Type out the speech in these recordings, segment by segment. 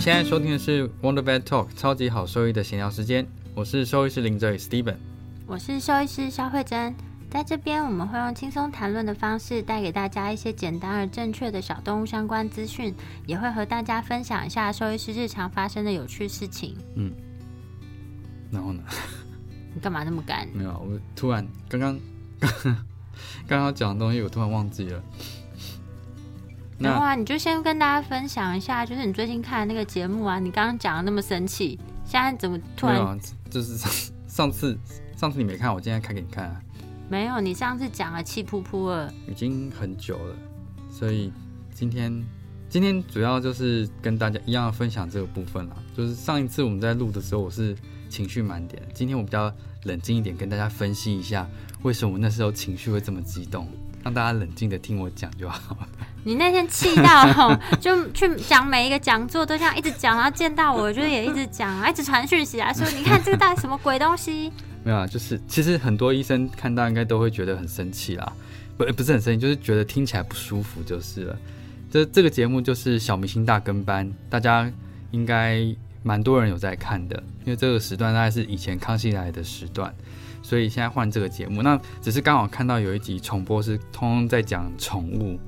你现在收听的是 Wonder Vet Talk 超级好兽医的闲聊时间，我是兽医师林哲宇 Steven，我是兽医师肖慧珍。在这边，我们会用轻松谈论的方式，带给大家一些简单而正确的小动物相关资讯，也会和大家分享一下兽医师日常发生的有趣事情。嗯，然后呢？你干嘛那么赶？没有，我突然刚刚 刚刚讲的东西，我突然忘记了。然后啊，你就先跟大家分享一下，就是你最近看的那个节目啊，你刚刚讲的那么生气，现在怎么突然？就是上 上次上次你没看，我今天开给你看。啊。没有，你上次讲了气扑扑了，已经很久了，所以今天今天主要就是跟大家一样分享这个部分啦。就是上一次我们在录的时候，我是情绪满点，今天我比较冷静一点，跟大家分析一下为什么那时候情绪会这么激动，让大家冷静的听我讲就好了。你那天气到，就去讲每一个讲座都这样一直讲，然后见到我就也一直讲，一直传讯息来说，你看这个到底什么鬼东西？没有啊，就是其实很多医生看到应该都会觉得很生气啦，不不是很生气，就是觉得听起来不舒服就是了。这这个节目就是小明星大跟班，大家应该蛮多人有在看的，因为这个时段大概是以前康熙来的时段，所以现在换这个节目，那只是刚好看到有一集重播是通通在讲宠物，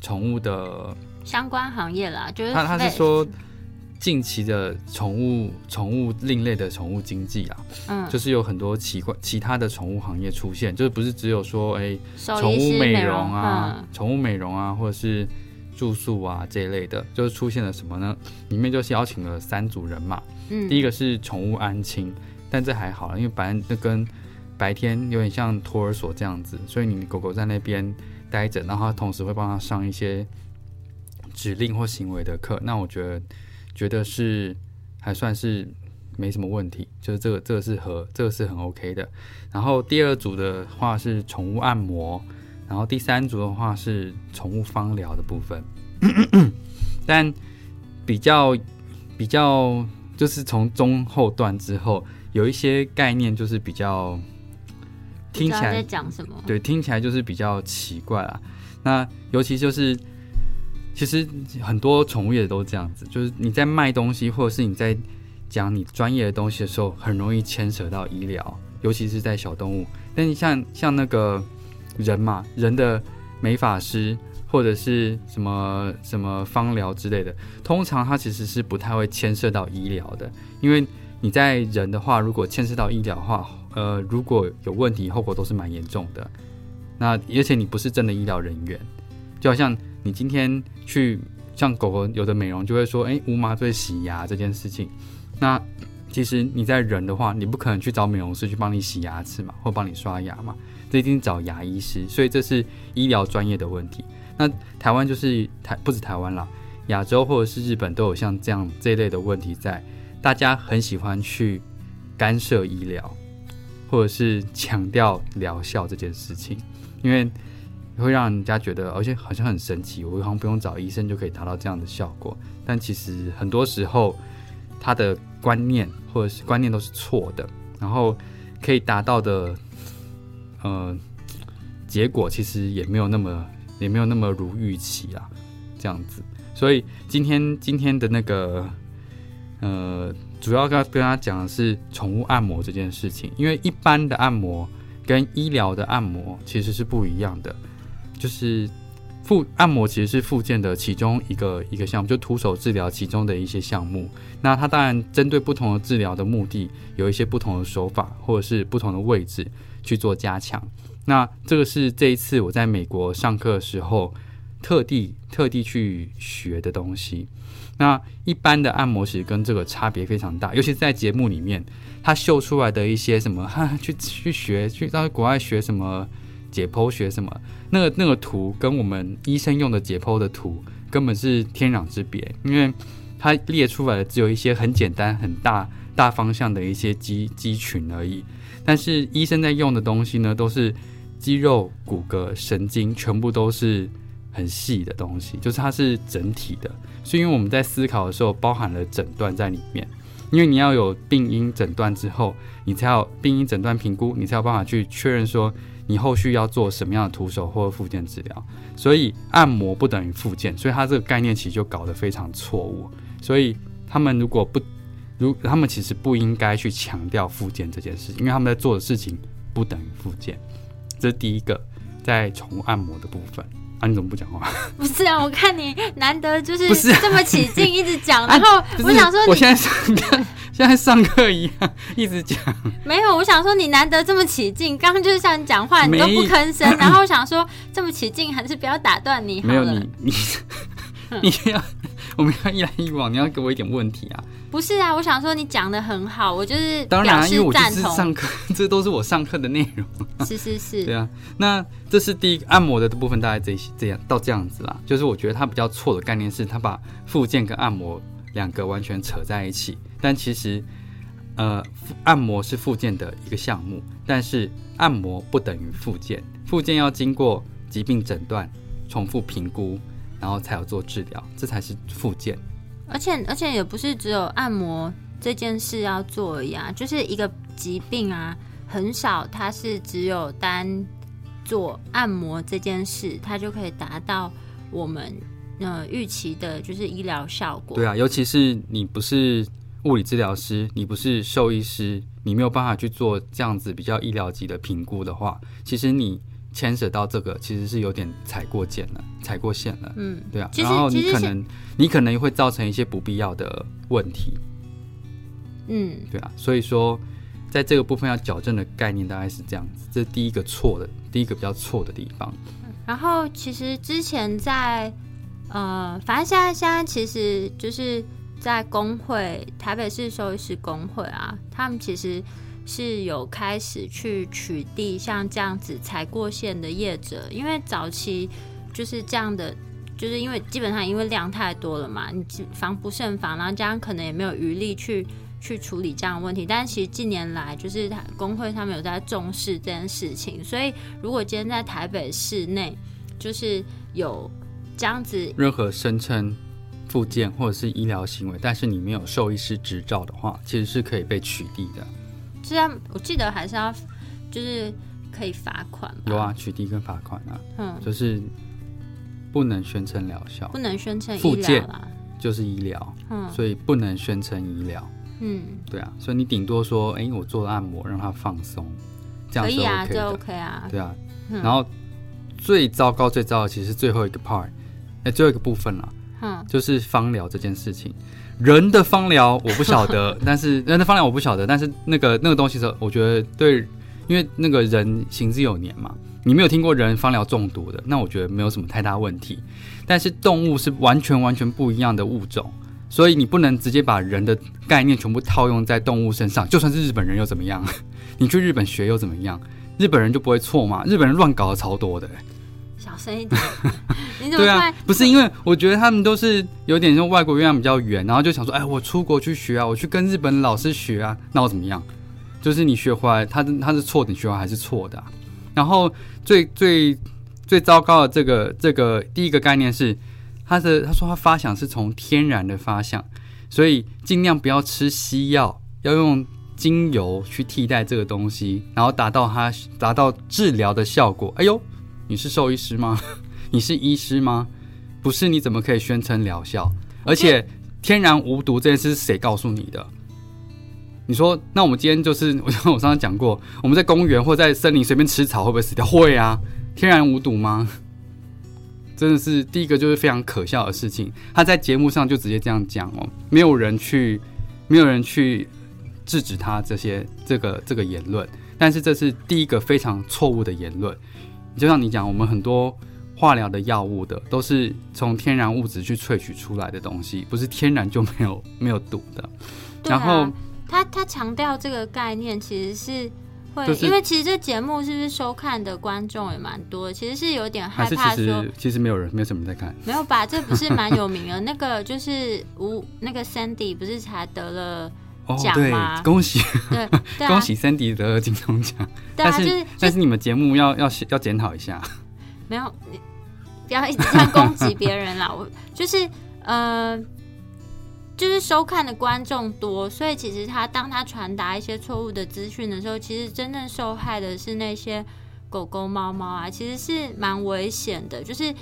宠物的相关行业啦，就是他他是说。近期的宠物宠物另类的宠物经济啊，嗯，就是有很多奇怪其他的宠物行业出现，就是不是只有说哎，宠物美容啊，宠物美容啊，或者是住宿啊这一类的，就是出现了什么呢？里面就是邀请了三组人嘛，嗯，第一个是宠物安亲，但这还好了，因为白那跟白天有点像托儿所这样子，所以你狗狗在那边待着，然后同时会帮它上一些指令或行为的课，那我觉得。觉得是还算是没什么问题，就是这个这个是和这个是很 OK 的。然后第二组的话是宠物按摩，然后第三组的话是宠物方疗的部分。但比较比较就是从中后段之后，有一些概念就是比较听起来在讲什么？对，听起来就是比较奇怪啊。那尤其就是。其实很多宠物业都这样子，就是你在卖东西，或者是你在讲你专业的东西的时候，很容易牵扯到医疗，尤其是在小动物。但你像像那个人嘛，人的美发师或者是什么什么芳疗之类的，通常它其实是不太会牵涉到医疗的，因为你在人的话，如果牵涉到医疗的话，呃，如果有问题，后果都是蛮严重的。那而且你不是真的医疗人员，就好像。你今天去像狗狗有的美容就会说，哎，无麻醉洗牙这件事情，那其实你在人的话，你不可能去找美容师去帮你洗牙齿嘛，或帮你刷牙嘛，这一定找牙医师，所以这是医疗专业的问题。那台湾就是台不止台湾啦，亚洲或者是日本都有像这样这一类的问题在，大家很喜欢去干涉医疗，或者是强调疗效这件事情，因为。会让人家觉得，而且好像很神奇，我好像不用找医生就可以达到这样的效果。但其实很多时候，他的观念或者是观念都是错的，然后可以达到的，呃，结果其实也没有那么也没有那么如预期啊，这样子。所以今天今天的那个，呃，主要跟跟他讲的是宠物按摩这件事情，因为一般的按摩跟医疗的按摩其实是不一样的。就是复按摩其实是复健的其中一个一个项目，就徒手治疗其中的一些项目。那它当然针对不同的治疗的目的，有一些不同的手法或者是不同的位置去做加强。那这个是这一次我在美国上课的时候特地特地去学的东西。那一般的按摩其实跟这个差别非常大，尤其是在节目里面，他秀出来的一些什么，哈，去去学去到国外学什么。解剖学什么？那个那个图跟我们医生用的解剖的图根本是天壤之别，因为它列出来的只有一些很简单、很大、大方向的一些肌肌群而已。但是医生在用的东西呢，都是肌肉、骨骼、神经，全部都是很细的东西，就是它是整体的。所以，因为我们在思考的时候，包含了诊断在里面。因为你要有病因诊断之后，你才有病因诊断评估，你才有办法去确认说你后续要做什么样的徒手或者复健治疗。所以，按摩不等于复健，所以它这个概念其实就搞得非常错误。所以，他们如果不如他们其实不应该去强调复健这件事，因为他们在做的事情不等于复健。这是第一个在宠物按摩的部分。啊，你怎么不讲话？不是啊，我看你难得就是这么起劲，一直讲，然后我想说，我现在上课，现在上课一样，一直讲。没有，我想说你难得这么起劲，刚刚就是像你讲话，你都不吭声，然后我想说这么起劲，还是不要打断你好了。没有你，你 你要我们要一来一往，你要给我一点问题啊。不是啊，我想说你讲的很好，我就是当然，因为我就是上课，这都是我上课的内容。是是是，对啊。那这是第一个按摩的部分，大概这这样到这样子啦。就是我觉得它比较错的概念是，它把复健跟按摩两个完全扯在一起。但其实，呃，按摩是复健的一个项目，但是按摩不等于复健。复健要经过疾病诊断、重复评估，然后才有做治疗，这才是复健。而且而且也不是只有按摩这件事要做而已啊，就是一个疾病啊，很少它是只有单做按摩这件事，它就可以达到我们呃预期的，就是医疗效果。对啊，尤其是你不是物理治疗师，你不是兽医师，你没有办法去做这样子比较医疗级的评估的话，其实你。牵扯到这个，其实是有点踩过线了，踩过线了。嗯，对啊。然后你可能，你可能会造成一些不必要的问题。嗯，对啊。所以说，在这个部分要矫正的概念大概是这样子，这是第一个错的，第一个比较错的地方。然后，其实之前在呃，反正现在现在其实就是在工会，台北市兽医师工会啊，他们其实。是有开始去取缔像这样子踩过线的业者，因为早期就是这样的，就是因为基本上因为量太多了嘛，你防不胜防，然后这样可能也没有余力去去处理这样的问题。但是其实近年来，就是工会他们有在重视这件事情，所以如果今天在台北市内，就是有这样子任何声称附件或者是医疗行为，但是你没有兽医师执照的话，其实是可以被取缔的。是啊我记得还是要，就是可以罚款。有啊，取缔跟罚款啊。嗯，就是不能宣称疗效，不能宣称医疗啦，就是医疗。嗯，所以不能宣称医疗。嗯，对啊，所以你顶多说，哎，我做了按摩让他放松，这样可以啊，这 OK 啊。对啊，然后最糟糕、最糟的其实最后一个 part，哎，最后一个部分了，嗯，就是芳疗这件事情。人的芳疗我不晓得，但是人的芳疗我不晓得，但是那个那个东西是我觉得对，因为那个人行之有年嘛，你没有听过人芳疗中毒的，那我觉得没有什么太大问题。但是动物是完全完全不一样的物种，所以你不能直接把人的概念全部套用在动物身上。就算是日本人又怎么样？你去日本学又怎么样？日本人就不会错嘛？日本人乱搞的超多的。小声一点，你怎么对啊？不是因为我觉得他们都是有点像外国月亮比较圆，然后就想说，哎，我出国去学啊，我去跟日本老师学啊，那我怎么样？就是你学回来，他他是错的，你学来还是错的。然后最最最糟糕的这个这个第一个概念是，他的他说他发想是从天然的发想，所以尽量不要吃西药，要用精油去替代这个东西，然后达到他达到治疗的效果。哎呦！你是兽医师吗？你是医师吗？不是，你怎么可以宣称疗效？而且天然无毒这件事是谁告诉你的？你说，那我们今天就是，我 我上次讲过，我们在公园或在森林随便吃草会不会死掉？会啊，天然无毒吗？真的是第一个就是非常可笑的事情。他在节目上就直接这样讲哦，没有人去，没有人去制止他这些这个这个言论，但是这是第一个非常错误的言论。就像你讲，我们很多化疗的药物的都是从天然物质去萃取出来的东西，不是天然就没有 没有毒的。然后他他强调这个概念，其实是会，因为其实这节目是不是收看的观众也蛮多，其实是有点害怕说，其实没有人，没有什么在看，没有吧？这不是蛮有名的，那个就是吴 那个 Sandy 不是才得了。哦，对奖嘛，，恭喜对 对啊，恭喜 Sandy 得了金钟奖，对啊，但就是是但是你们节目要要要检讨一下，没有，你不要一直这样攻击别人啦。我就是呃，就是收看的观众多，所以其实他当他传达一些错误的资讯的时候，其实真正受害的是那些狗狗、猫猫啊，其实是蛮危险的。就是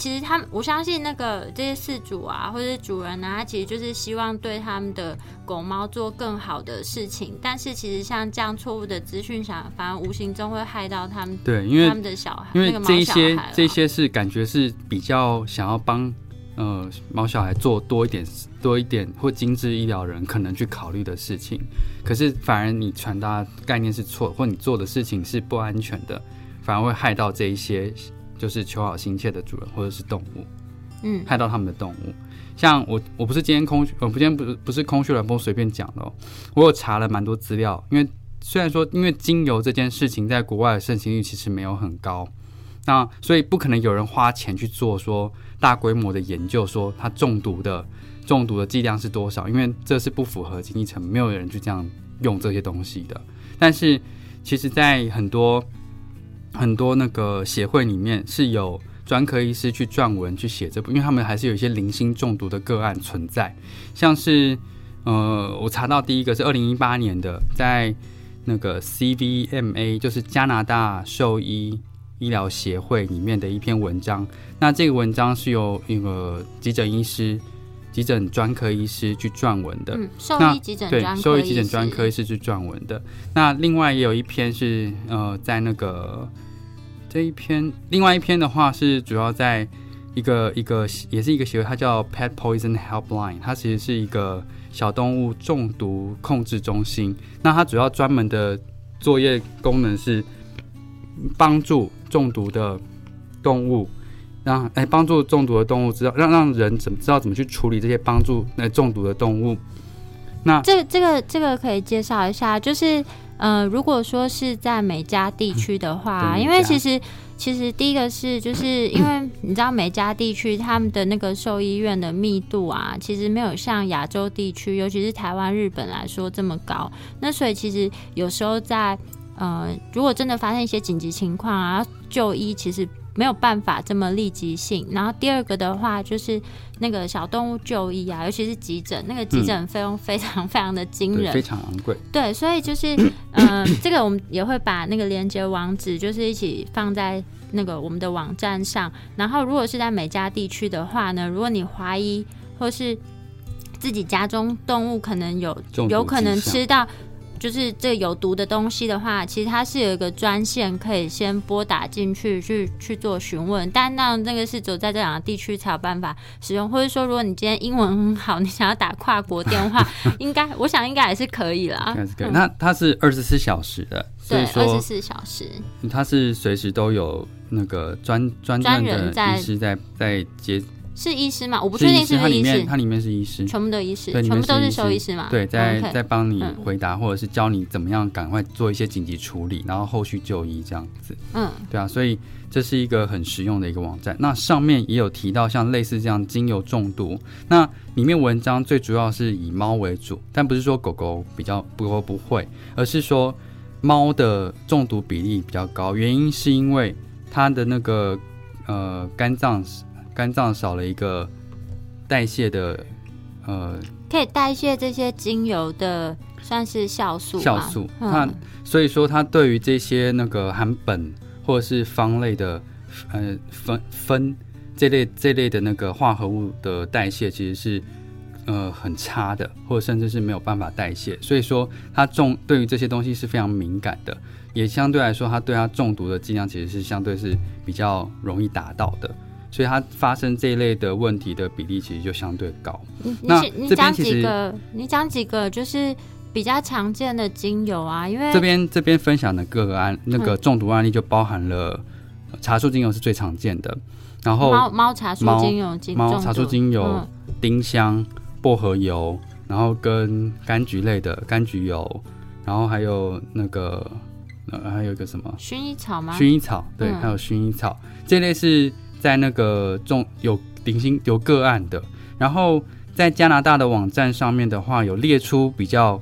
其实他们，我相信那个这些饲主啊，或者是主人啊，他其实就是希望对他们的狗猫做更好的事情，但是其实像这样错误的资讯，想反而无形中会害到他们。对，因为他们的小孩，因为那个这一些这些是感觉是比较想要帮呃毛小孩做多一点多一点或精致医疗人可能去考虑的事情，可是反而你传达概念是错，或你做的事情是不安全的，反而会害到这一些就是求好心切的主人或者是动物。嗯，害到他们的动物。像我，我不是今天空，我不今天不是不是空穴来风随便讲的哦，我有查了蛮多资料。因为虽然说，因为精油这件事情在国外的盛行率其实没有很高，那所以不可能有人花钱去做说大规模的研究，说它中毒的中毒的剂量是多少，因为这是不符合经济成本，没有人去这样用这些东西的。但是其实，在很多很多那个协会里面是有专科医师去撰文去写这部，因为他们还是有一些零星中毒的个案存在，像是呃，我查到第一个是二零一八年的，在那个 CVMA，就是加拿大兽医医疗协会里面的一篇文章。那这个文章是由一个急诊医师、急诊专科医师去撰文的。嗯，兽那医急诊对兽医急诊专科医师去撰文的。那另外也有一篇是呃，在那个这一篇，另外一篇的话是主要在一个一个也是一个协会，它叫 Pet Poison Helpline，它其实是一个小动物中毒控制中心。那它主要专门的作业功能是帮助中毒的动物。让哎，帮助中毒的动物知道，让让人怎么知道怎么去处理这些帮助那中毒的动物。那这个这个这个可以介绍一下，就是呃，如果说是在美加地区的话，因为其实其实第一个是就是因为你知道美加地区他们的那个兽医院的密度啊，其实没有像亚洲地区，尤其是台湾、日本来说这么高。那所以其实有时候在呃，如果真的发生一些紧急情况啊，就医其实没有办法这么立即性。然后第二个的话，就是那个小动物就医啊，尤其是急诊，那个急诊费用非常非常的惊对，人。非常昂贵。对，所以就是，嗯、这个我们也会把那个连接网址，就是一起放在那个我们的网站上。然后，如果是在每家地区的话呢，如果你怀疑或是自己家中动物可能有有可能吃到。就是这有毒的东西的话，其实它是有一个专线可以先拨打进去去去做询问，但那那个是只有在这两个地区才有办法使用，或者说如果你今天英文很好，你想要打跨国电话，应该我想应该也是可以啦。应该是可以。嗯那它是二十四小时的，所对，以说二十四小时。它是随时都有那个专专专人在医师在在接，是医师吗？我不是确定是医师，它里不是医师，面它里面是医师，全部都医师，全部都是兽医师嘛？对，在在帮你嗯回答，或者是教你怎么样赶快做一些紧急处理，然后后续就医这样子。嗯对啊，所以这是一个很实用的一个网站。那上面也有提到像类似这样精油中毒，那里面文章最主要是以猫为主，但不是说狗狗比较不狗不会，而是说猫的中毒比例比较高，原因是因为它的那个呃肝脏肝脏少了一个代谢的呃可以代谢这些精油的，算是酵素吧。酵素，那嗯，所以说它对于这些那个含苯或者是芳类的呃酚酚这类这类的那个化合物的代谢其实是呃很差的，或者甚至是没有办法代谢。所以说它中对于这些东西是非常敏感的，也相对来说它对它中毒的剂量其实是相对是比较容易达到的。所以它发生这一类的问题的比例其实就相对高。你你讲几个，你讲几个就是比较常见的精油啊，因为这边这边分享的各个案那个中毒案例就包含了呃茶树精油是最常见的，然后猫猫茶树精油猫茶树精油嗯。丁香、薄荷油，然后跟柑橘类的柑橘油，然后还有那个呃还有一个什么？薰衣草吗？薰衣草，对，嗯。还有薰衣草。这类是在那个中有零星有个案的，然后在加拿大的网站上面的话，有列出比较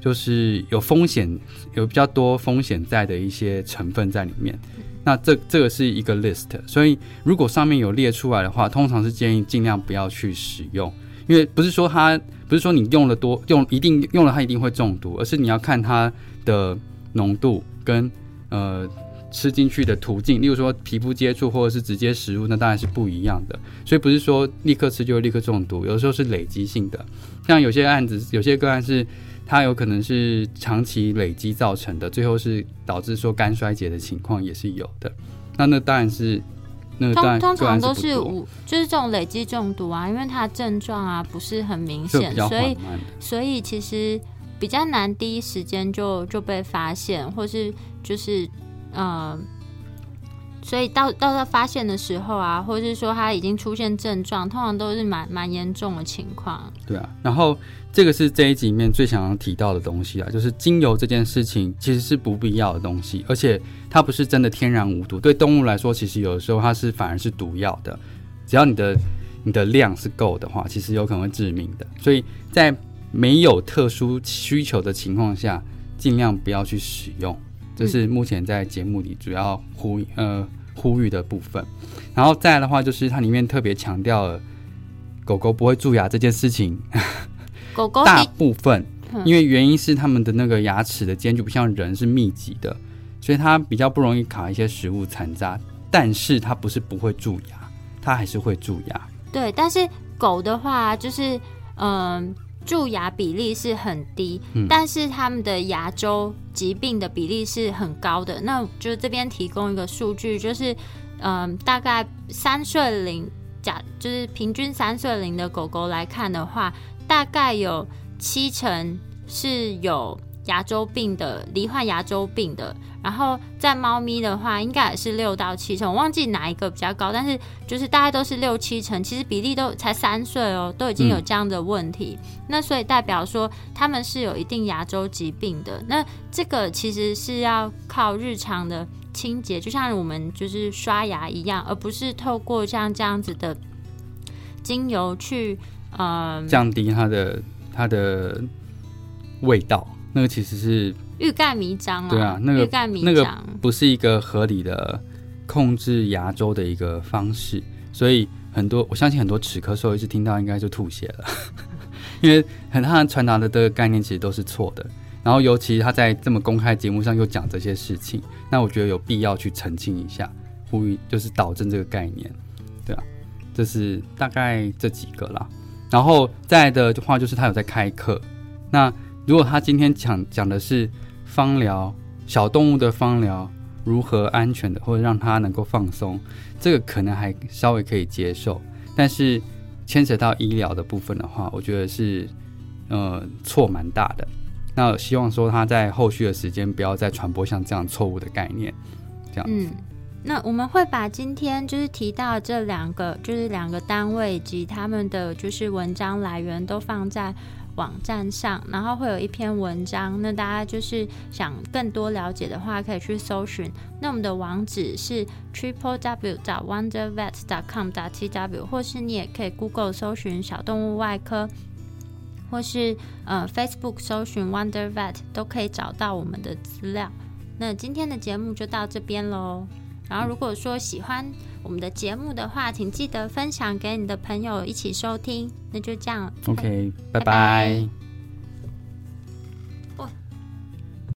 就是有风险、有比较多风险在的一些成分在里面。那这这个是一个 list，所以如果上面有列出来的话，通常是建议尽量不要去使用，因为不是说它不是说你用了多用一定用了它一定会中毒，而是你要看它的浓度跟呃吃进去的途径，例如说皮肤接触或者是直接食物，那当然是不一样的。所以不是说立刻吃就会立刻中毒，有的时候是累积性的，像有些案子有些个案是。它有可能是长期累积造成的，最后是导致说肝衰竭的情况也是有的。那那当然是，那当然通常都是无，就是这种累积中毒啊，因为它的症状啊不是很明显，所以所以其实比较难第一时间就就被发现，或是就是呃。所以到到他发现的时候啊，或者是说他已经出现症状，通常都是蛮蛮严重的情况。对啊，然后这个是这一集里面最想要提到的东西啊，就是精油这件事情其实是不必要的东西，而且它不是真的天然无毒。对动物来说，其实有的时候它是反而是毒药的。只要你的你的量是够的话，其实有可能会致命的。所以在没有特殊需求的情况下，尽量不要去使用。这是目前在节目里主要呼呃呼吁的部分，然后再来的话，就是它里面特别强调了狗狗不会蛀牙这件事情。狗狗大部分，因为原因是它们的那个牙齿的间距不像人是密集的，所以它比较不容易卡一些食物残渣。但是它不是不会蛀牙，它还是会蛀牙。对，但是狗的话就是嗯。蛀牙比例是很低，但是他们的牙周疾病的比例是很高的。那就这边提供一个数据，就是嗯，大概三岁龄假，就是平均三岁龄的狗狗来看的话，大概有七成是有。牙周病的罹患牙周病的，然后在猫咪的话，应该也是六到七成，我忘记哪一个比较高，但是就是大概都是六七成，其实比例都才三岁哦，都已经有这样的问题，那所以代表说他们是有一定牙周疾病的，那这个其实是要靠日常的清洁，就像我们就是刷牙一样，而不是透过像这样子的精油去呃降低它的它的味道。那个其实是欲盖弥彰啊！对啊，那个那个不是一个合理的控制牙周的一个方式，所以很多我相信很多齿科兽医师听到应该就吐血了，因为很他传达的这个概念其实都是错的。然后尤其他在这么公开节目上又讲这些事情，那我觉得有必要去澄清一下，呼吁就是导正这个概念，对啊，这是大概这几个啦。然后再的话就是他有在开课，那。如果他今天讲讲的是芳疗小动物的芳疗如何安全的，或者让它能够放松，这个可能还稍微可以接受。但是牵扯到医疗的部分的话，我觉得是呃错蛮大的。那希望说他在后续的时间不要再传播像这样错误的概念，这样。嗯，那我们会把今天就是提到这两个，就是两个单位以及他们的就是文章来源都放在。网站上，然后会有一篇文章，那大家就是想更多了解的话，可以去搜寻。那我们的网址是 triple w 找 wondervet dot com 打 tw 或是你也可以 Google 搜寻小动物外科，或是呃 Facebook 搜寻 wondervet，都可以找到我们的资料。那今天的节目就到这边喽。然后如果说喜欢我们的节目的话，请记得分享给你的朋友一起收听。那就这样，OK，拜拜。